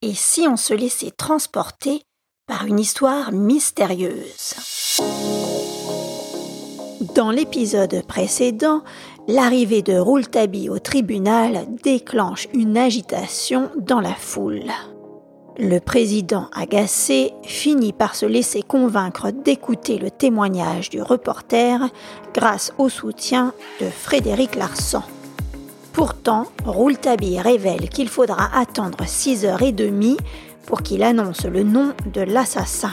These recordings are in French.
Et si on se laissait transporter par une histoire mystérieuse? Dans l'épisode précédent, l'arrivée de Rouletabille au tribunal déclenche une agitation dans la foule. Le président agacé finit par se laisser convaincre d'écouter le témoignage du reporter grâce au soutien de Frédéric Larsan. Pourtant, Rouletabille révèle qu'il faudra attendre 6h30 pour qu'il annonce le nom de l'assassin.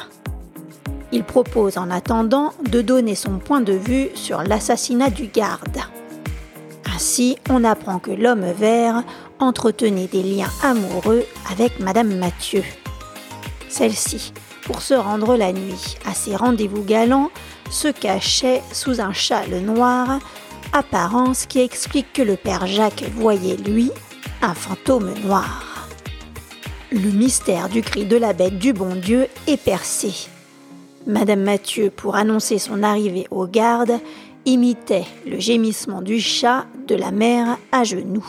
Il propose en attendant de donner son point de vue sur l'assassinat du garde. Ainsi, on apprend que l'homme vert entretenait des liens amoureux avec Madame Mathieu. Celle-ci, pour se rendre la nuit à ses rendez-vous galants, se cachait sous un châle noir apparence qui explique que le père Jacques voyait, lui, un fantôme noir. Le mystère du cri de la bête du bon Dieu est percé. Madame Mathieu, pour annoncer son arrivée aux gardes, imitait le gémissement du chat de la mère à genoux.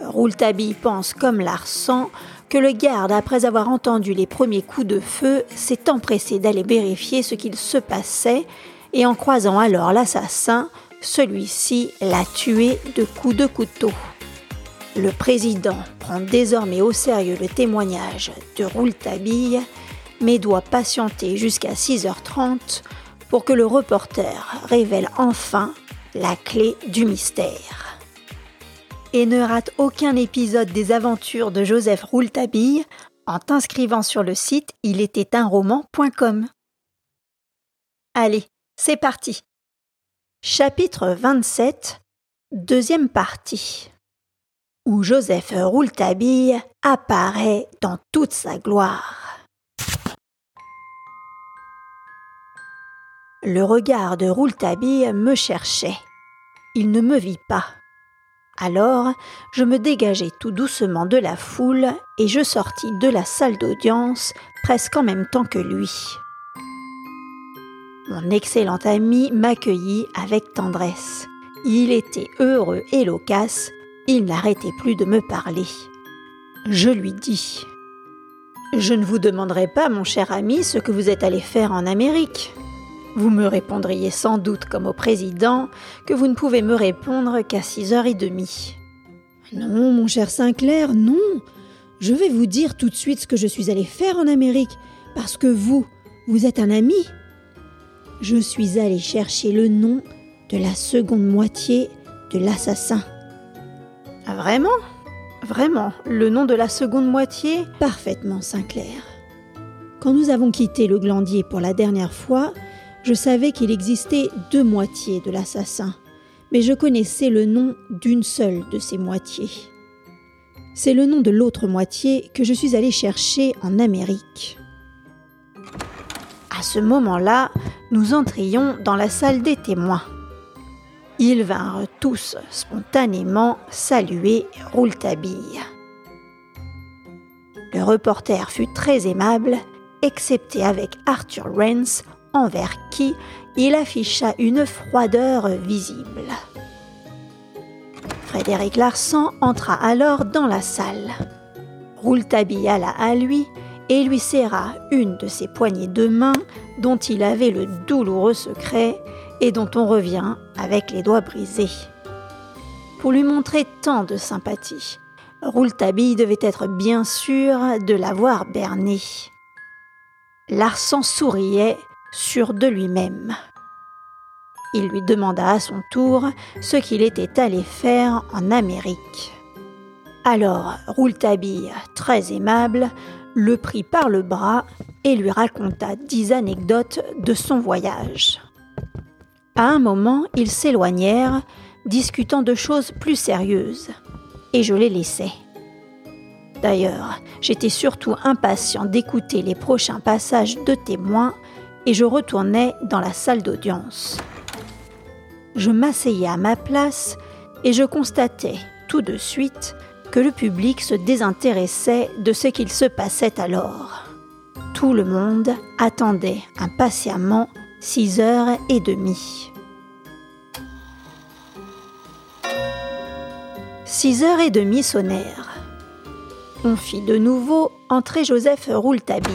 Rouletabille pense comme Larsan que le garde, après avoir entendu les premiers coups de feu, s'est empressé d'aller vérifier ce qu'il se passait et en croisant alors l'assassin, celui-ci l'a tué de coups de couteau. Le président prend désormais au sérieux le témoignage de Rouletabille, mais doit patienter jusqu'à 6h30 pour que le reporter révèle enfin la clé du mystère. Et ne rate aucun épisode des aventures de Joseph Rouletabille en t'inscrivant sur le site il était un roman.com. Allez, c'est parti. Chapitre 27 Deuxième partie Où Joseph Rouletabille apparaît dans toute sa gloire. Le regard de Rouletabille me cherchait. Il ne me vit pas. Alors, je me dégageai tout doucement de la foule et je sortis de la salle d'audience presque en même temps que lui. Mon excellent ami m'accueillit avec tendresse. Il était heureux et loquace, il n'arrêtait plus de me parler. Je lui dis Je ne vous demanderai pas, mon cher ami, ce que vous êtes allé faire en Amérique. Vous me répondriez sans doute, comme au président, que vous ne pouvez me répondre qu'à six heures et demie. Non, mon cher Sinclair, non. Je vais vous dire tout de suite ce que je suis allé faire en Amérique, parce que vous, vous êtes un ami je suis allé chercher le nom de la seconde moitié de l'assassin. Ah, vraiment? Vraiment Le nom de la seconde moitié? Parfaitement, Sinclair. Quand nous avons quitté le glandier pour la dernière fois, je savais qu'il existait deux moitiés de l'assassin, mais je connaissais le nom d'une seule de ces moitiés. C'est le nom de l'autre moitié que je suis allé chercher en Amérique. À ce moment-là, nous entrions dans la salle des témoins. Ils vinrent tous spontanément saluer Rouletabille. Le reporter fut très aimable, excepté avec Arthur Rance, envers qui il afficha une froideur visible. Frédéric Larsan entra alors dans la salle. Rouletabille alla à lui et lui serra une de ses poignées de main dont il avait le douloureux secret et dont on revient avec les doigts brisés. Pour lui montrer tant de sympathie, Rouletabille devait être bien sûr de l'avoir berné. Larsan souriait, sûr de lui-même. Il lui demanda à son tour ce qu'il était allé faire en Amérique. Alors Rouletabille, très aimable, le prit par le bras et lui raconta dix anecdotes de son voyage. À un moment, ils s'éloignèrent, discutant de choses plus sérieuses, et je les laissai. D'ailleurs, j'étais surtout impatient d'écouter les prochains passages de témoins et je retournai dans la salle d'audience. Je m'asseyais à ma place et je constatais tout de suite que le public se désintéressait de ce qu'il se passait alors. Tout le monde attendait impatiemment six heures et demie. Six heures et demie sonnèrent. on fit de nouveau entrer Joseph Rouletabille.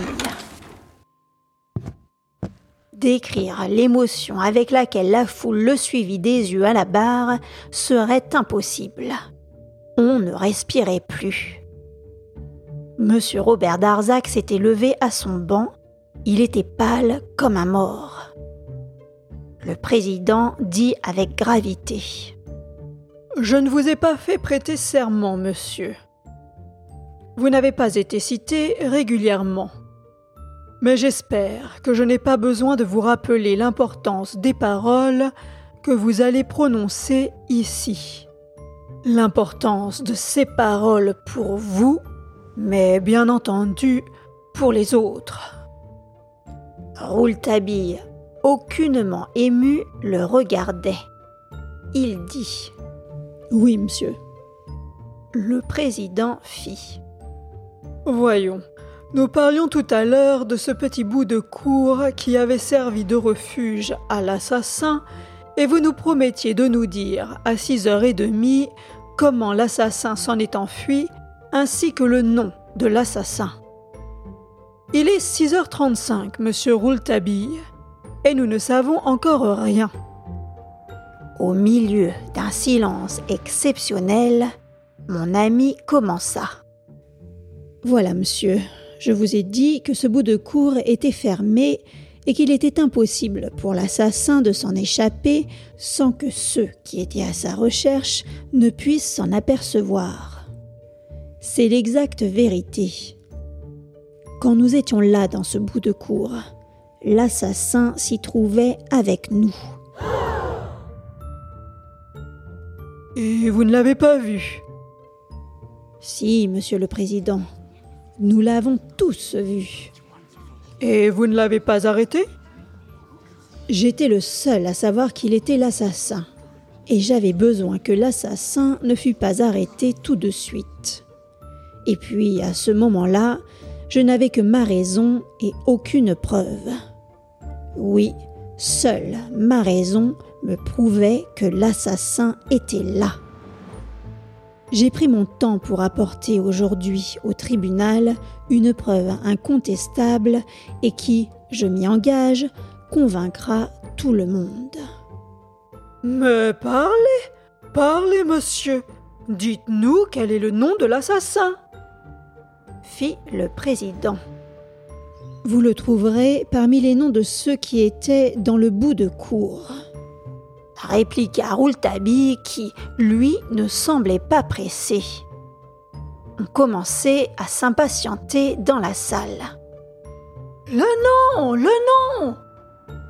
Décrire l'émotion avec laquelle la foule le suivit des yeux à la barre serait impossible. On ne respirait plus. Monsieur Robert Darzac s'était levé à son banc. Il était pâle comme un mort. Le président dit avec gravité Je ne vous ai pas fait prêter serment, monsieur. Vous n'avez pas été cité régulièrement. Mais j'espère que je n'ai pas besoin de vous rappeler l'importance des paroles que vous allez prononcer ici. L'importance de ces paroles pour vous, mais bien entendu pour les autres. Rouletabille, aucunement ému, le regardait. Il dit Oui, monsieur. Le président fit Voyons, nous parlions tout à l'heure de ce petit bout de cour qui avait servi de refuge à l'assassin, et vous nous promettiez de nous dire à six heures et demie comment l'assassin s'en est enfui, ainsi que le nom de l'assassin. Il est 6h35, monsieur Rouletabille, et nous ne savons encore rien. Au milieu d'un silence exceptionnel, mon ami commença. Voilà, monsieur, je vous ai dit que ce bout de cour était fermé et qu'il était impossible pour l'assassin de s'en échapper sans que ceux qui étaient à sa recherche ne puissent s'en apercevoir. C'est l'exacte vérité. Quand nous étions là dans ce bout de cour, l'assassin s'y trouvait avec nous. Et vous ne l'avez pas vu? Si, monsieur le Président, nous l'avons tous vu. Et vous ne l'avez pas arrêté? J'étais le seul à savoir qu'il était l'assassin, et j'avais besoin que l'assassin ne fût pas arrêté tout de suite. Et puis, à ce moment-là, je n'avais que ma raison et aucune preuve. Oui, seule ma raison me prouvait que l'assassin était là. J'ai pris mon temps pour apporter aujourd'hui au tribunal une preuve incontestable et qui, je m'y engage, convaincra tout le monde. Mais parlez, parlez, monsieur. Dites-nous quel est le nom de l'assassin fit le président. Vous le trouverez parmi les noms de ceux qui étaient dans le bout de cour répliqua Rouletabille qui, lui, ne semblait pas pressé. On commençait à s'impatienter dans la salle. Le nom, le nom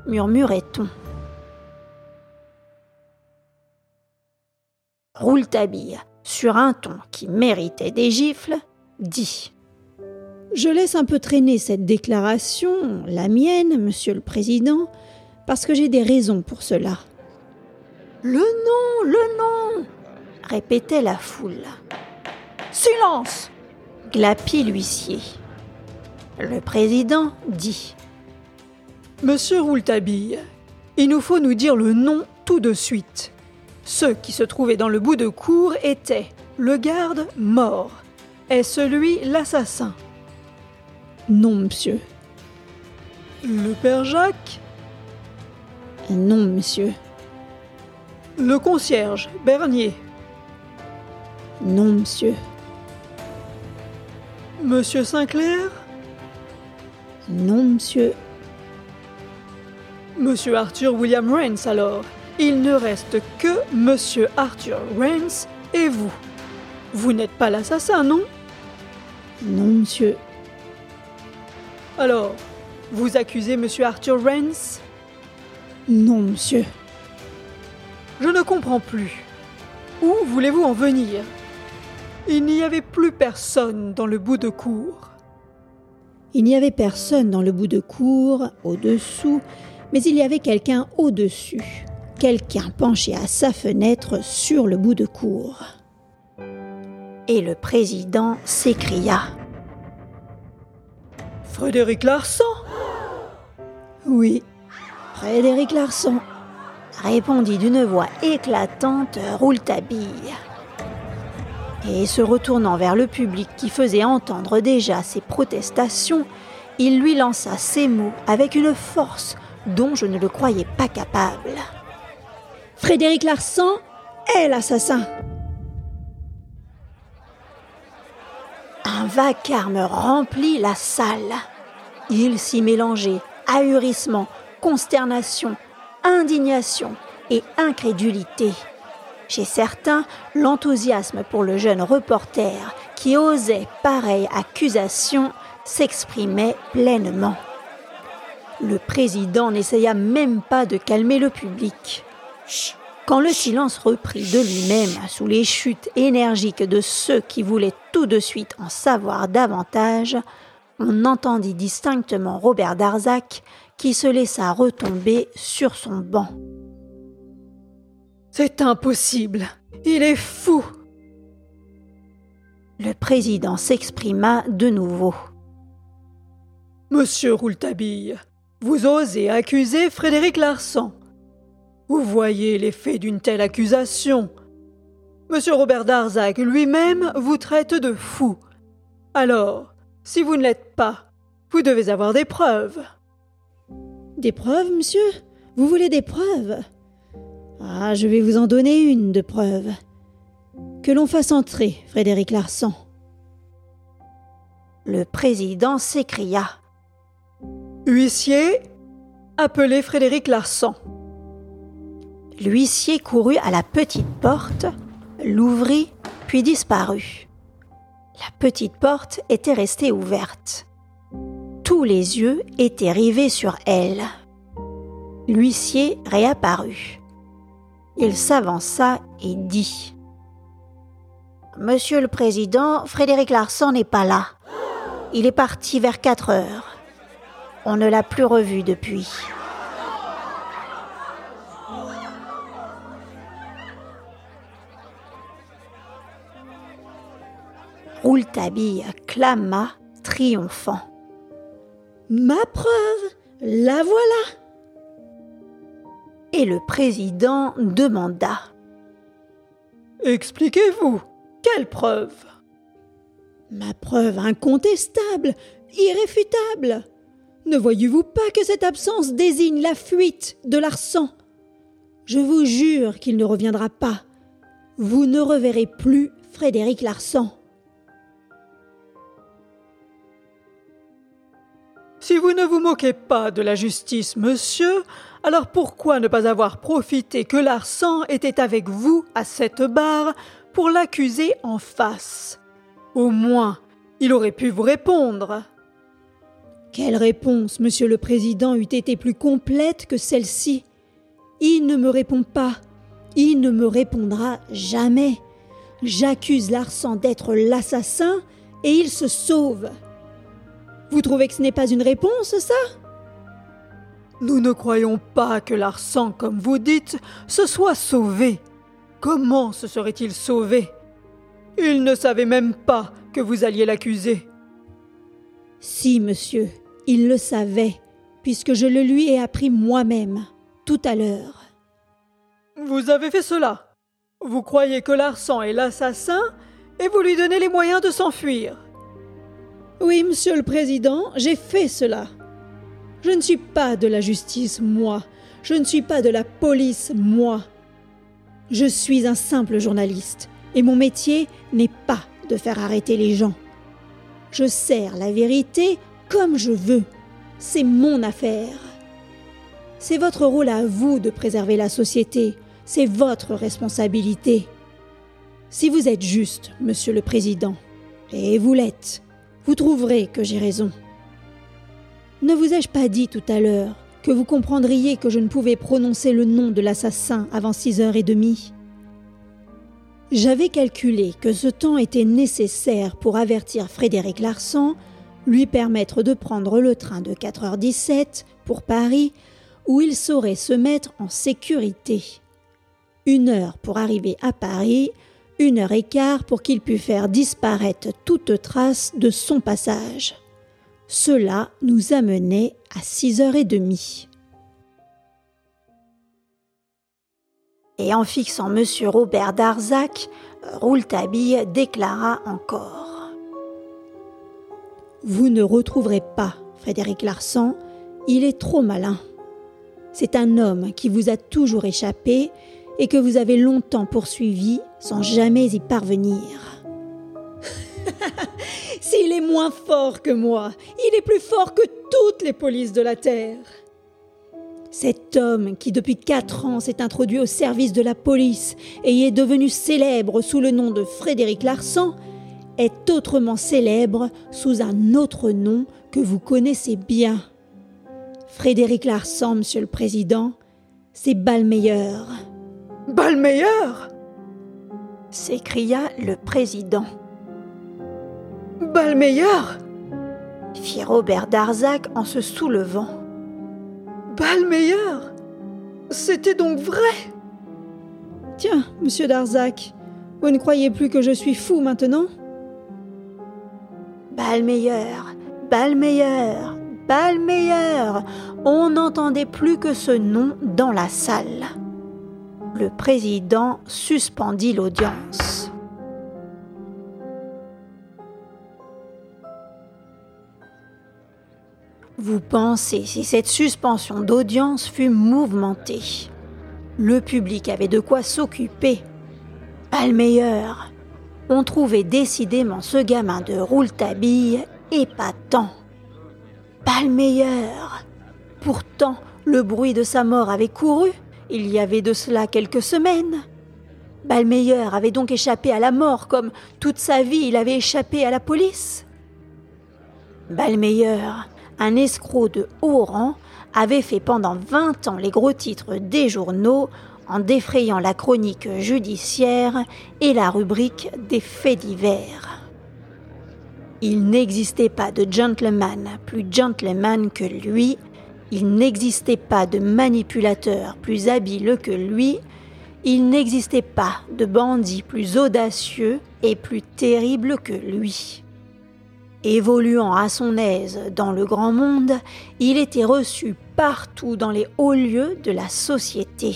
murmurait-on. Rouletabille, sur un ton qui méritait des gifles, dit Je laisse un peu traîner cette déclaration, la mienne, monsieur le président, parce que j'ai des raisons pour cela. Le nom, le nom répétait la foule. Silence glapit l'huissier. Le président dit Monsieur Rouletabille, il nous faut nous dire le nom tout de suite. Ceux qui se trouvaient dans le bout de cour étaient le garde mort et celui l'assassin. Non, monsieur. Le père Jacques? Non, monsieur. Le concierge, Bernier. Non, monsieur. Monsieur Sinclair? Non, monsieur. Monsieur Arthur William Rains, alors. Il ne reste que Monsieur Arthur Rains et vous. Vous n'êtes pas l'assassin, non? Non, monsieur. Alors, vous accusez Monsieur Arthur Rains Non, monsieur. Je ne comprends plus. Où voulez-vous en venir? Il n'y avait plus personne dans le bout de cour. Il n'y avait personne dans le bout de cour, au-dessous, mais il y avait quelqu'un au-dessus, quelqu'un penché à sa fenêtre sur le bout de cour. Et le président s'écria. Frédéric Larsan? Oui, Frédéric Larsan répondit d'une voix éclatante Rouletabille. Et se retournant vers le public qui faisait entendre déjà ses protestations, il lui lança ces mots avec une force dont je ne le croyais pas capable. Frédéric Larsan est l'assassin. Un vacarme remplit la salle. Il s'y mélangeait ahurissement, consternation, indignation et incrédulité. Chez certains, l'enthousiasme pour le jeune reporter qui osait pareille accusation s'exprimait pleinement. Le président n'essaya même pas de calmer le public. Quand le silence reprit de lui-même sous les chutes énergiques de ceux qui voulaient tout de suite en savoir davantage, on entendit distinctement Robert Darzac qui se laissa retomber sur son banc. C'est impossible. Il est fou. Le président s'exprima de nouveau. Monsieur Rouletabille, vous osez accuser Frédéric Larsan. Vous voyez l'effet d'une telle accusation. Monsieur Robert Darzac lui-même vous traite de fou. Alors, si vous ne l'êtes pas, vous devez avoir des preuves. Des preuves, monsieur? Vous voulez des preuves? Ah, je vais vous en donner une de preuve. Que l'on fasse entrer Frédéric Larsan. Le président s'écria. Huissier, appelez Frédéric Larsan. L'huissier courut à la petite porte, l'ouvrit, puis disparut. La petite porte était restée ouverte. Tous les yeux étaient rivés sur elle. L'huissier réapparut. Il s'avança et dit Monsieur le Président, Frédéric Larsan n'est pas là. Il est parti vers quatre heures. On ne l'a plus revu depuis. Rouletabille clama, triomphant. Ma preuve, la voilà. Et le président demanda. Expliquez-vous, quelle preuve? Ma preuve incontestable, irréfutable. Ne voyez-vous pas que cette absence désigne la fuite de l'arsan Je vous jure qu'il ne reviendra pas. Vous ne reverrez plus Frédéric Larsan. Si vous ne vous moquez pas de la justice, monsieur, alors pourquoi ne pas avoir profité que Larsan était avec vous à cette barre pour l'accuser en face? Au moins, il aurait pu vous répondre. Quelle réponse, monsieur le président, eût été plus complète que celle-ci? Il ne me répond pas. Il ne me répondra jamais. J'accuse Larsan d'être l'assassin et il se sauve. Vous trouvez que ce n'est pas une réponse, ça? Nous ne croyons pas que Larsan, comme vous dites, se soit sauvé. Comment se serait-il sauvé? Il ne savait même pas que vous alliez l'accuser. Si, monsieur, il le savait, puisque je le lui ai appris moi-même, tout à l'heure. Vous avez fait cela. Vous croyez que Larsan est l'assassin et vous lui donnez les moyens de s'enfuir. Oui, monsieur le président, j'ai fait cela. Je ne suis pas de la justice, moi. Je ne suis pas de la police, moi. Je suis un simple journaliste, et mon métier n'est pas de faire arrêter les gens. Je sers la vérité comme je veux. C'est mon affaire. C'est votre rôle à vous de préserver la société. C'est votre responsabilité. Si vous êtes juste, monsieur le président, et vous l'êtes, vous trouverez que j'ai raison. Ne vous ai-je pas dit tout à l'heure que vous comprendriez que je ne pouvais prononcer le nom de l'assassin avant six heures et demie? J'avais calculé que ce temps était nécessaire pour avertir Frédéric Larsan, lui permettre de prendre le train de 4h17 pour Paris, où il saurait se mettre en sécurité. Une heure pour arriver à Paris, une heure et quart pour qu'il pût faire disparaître toute trace de son passage. Cela nous amenait à six heures et demie. Et en fixant M. Robert Darzac, Rouletabille déclara encore. Vous ne retrouverez pas Frédéric Larsan, il est trop malin. C'est un homme qui vous a toujours échappé et que vous avez longtemps poursuivi sans jamais y parvenir. S'il est moins fort que moi, il est plus fort que toutes les polices de la Terre. Cet homme qui depuis quatre ans s'est introduit au service de la police et est devenu célèbre sous le nom de Frédéric Larsan est autrement célèbre sous un autre nom que vous connaissez bien. Frédéric Larsan, Monsieur le Président, c'est Balmeyer. Balmeyer s'écria le président. Balmeyer fit Robert Darzac en se soulevant. Balmeyer C'était donc vrai Tiens, monsieur Darzac, vous ne croyez plus que je suis fou maintenant? Balmeyer, Balmeyer, Balmeyer On n'entendait plus que ce nom dans la salle. Le président suspendit l'audience. Vous pensez si cette suspension d'audience fut mouvementée Le public avait de quoi s'occuper. Balmeyer, on trouvait décidément ce gamin de Rouletabille épatant. Palmeyer Pourtant, le bruit de sa mort avait couru, il y avait de cela quelques semaines. Balmeyer avait donc échappé à la mort comme toute sa vie il avait échappé à la police. Balmeyer, un escroc de haut rang, avait fait pendant vingt ans les gros titres des journaux en défrayant la chronique judiciaire et la rubrique des faits divers. Il n'existait pas de gentleman plus gentleman que lui, il n'existait pas de manipulateur plus habile que lui, il n'existait pas de bandit plus audacieux et plus terrible que lui. Évoluant à son aise dans le grand monde, il était reçu partout dans les hauts lieux de la société.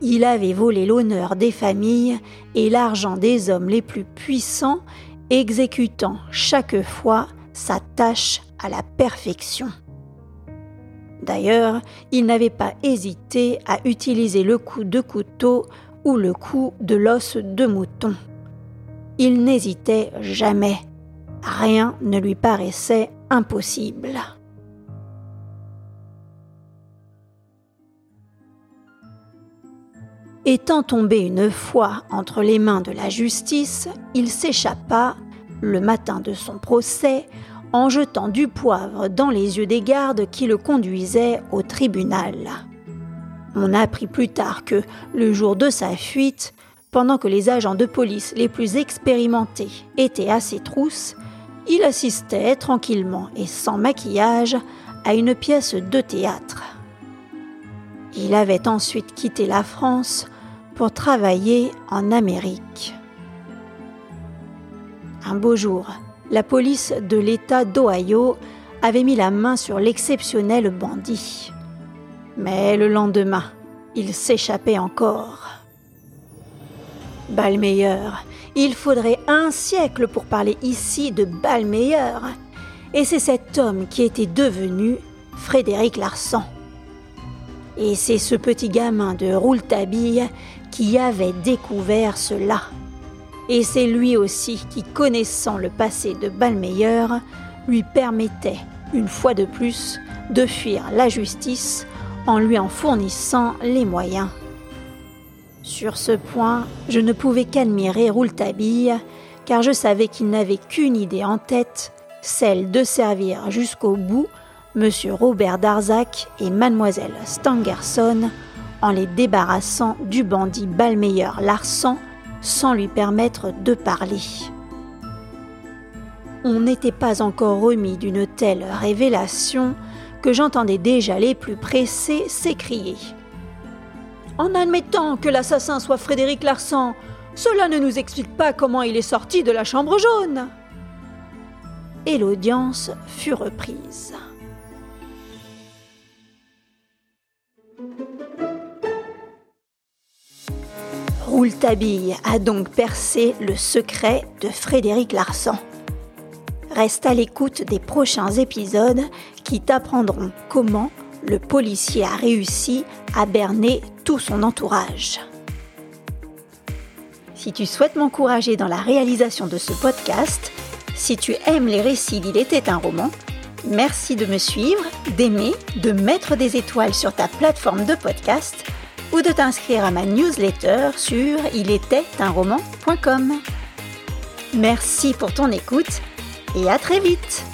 Il avait volé l'honneur des familles et l'argent des hommes les plus puissants, exécutant chaque fois sa tâche à la perfection. D'ailleurs, il n'avait pas hésité à utiliser le coup de couteau ou le coup de l'os de mouton. Il n'hésitait jamais. Rien ne lui paraissait impossible. Étant tombé une fois entre les mains de la justice, il s'échappa, le matin de son procès, en jetant du poivre dans les yeux des gardes qui le conduisaient au tribunal. On apprit plus tard que, le jour de sa fuite, pendant que les agents de police les plus expérimentés étaient à ses trousses, il assistait tranquillement et sans maquillage à une pièce de théâtre. Il avait ensuite quitté la France pour travailler en Amérique. Un beau jour, la police de l'État d'Ohio avait mis la main sur l'exceptionnel bandit. Mais le lendemain, il s'échappait encore. Balmeyer, il faudrait un siècle pour parler ici de Balmeyer. Et c'est cet homme qui était devenu Frédéric Larsan. Et c'est ce petit gamin de Rouletabille qui avait découvert cela. Et c'est lui aussi qui, connaissant le passé de Balmeyer, lui permettait, une fois de plus, de fuir la justice en lui en fournissant les moyens. Sur ce point, je ne pouvais qu'admirer Rouletabille, car je savais qu'il n'avait qu'une idée en tête, celle de servir jusqu'au bout M. Robert Darzac et Mademoiselle Stangerson en les débarrassant du bandit Balmeyer Larsan sans lui permettre de parler. On n'était pas encore remis d'une telle révélation que j'entendais déjà les plus pressés s'écrier. En admettant que l'assassin soit Frédéric Larsan, cela ne nous explique pas comment il est sorti de la chambre jaune. Et l'audience fut reprise. Rouletabille a donc percé le secret de Frédéric Larsan. Reste à l'écoute des prochains épisodes qui t'apprendront comment le policier a réussi à berner tout son entourage. Si tu souhaites m'encourager dans la réalisation de ce podcast, si tu aimes les récits d'Il était un roman, merci de me suivre, d'aimer, de mettre des étoiles sur ta plateforme de podcast ou de t'inscrire à ma newsletter sur ilétaitunroman.com. Merci pour ton écoute et à très vite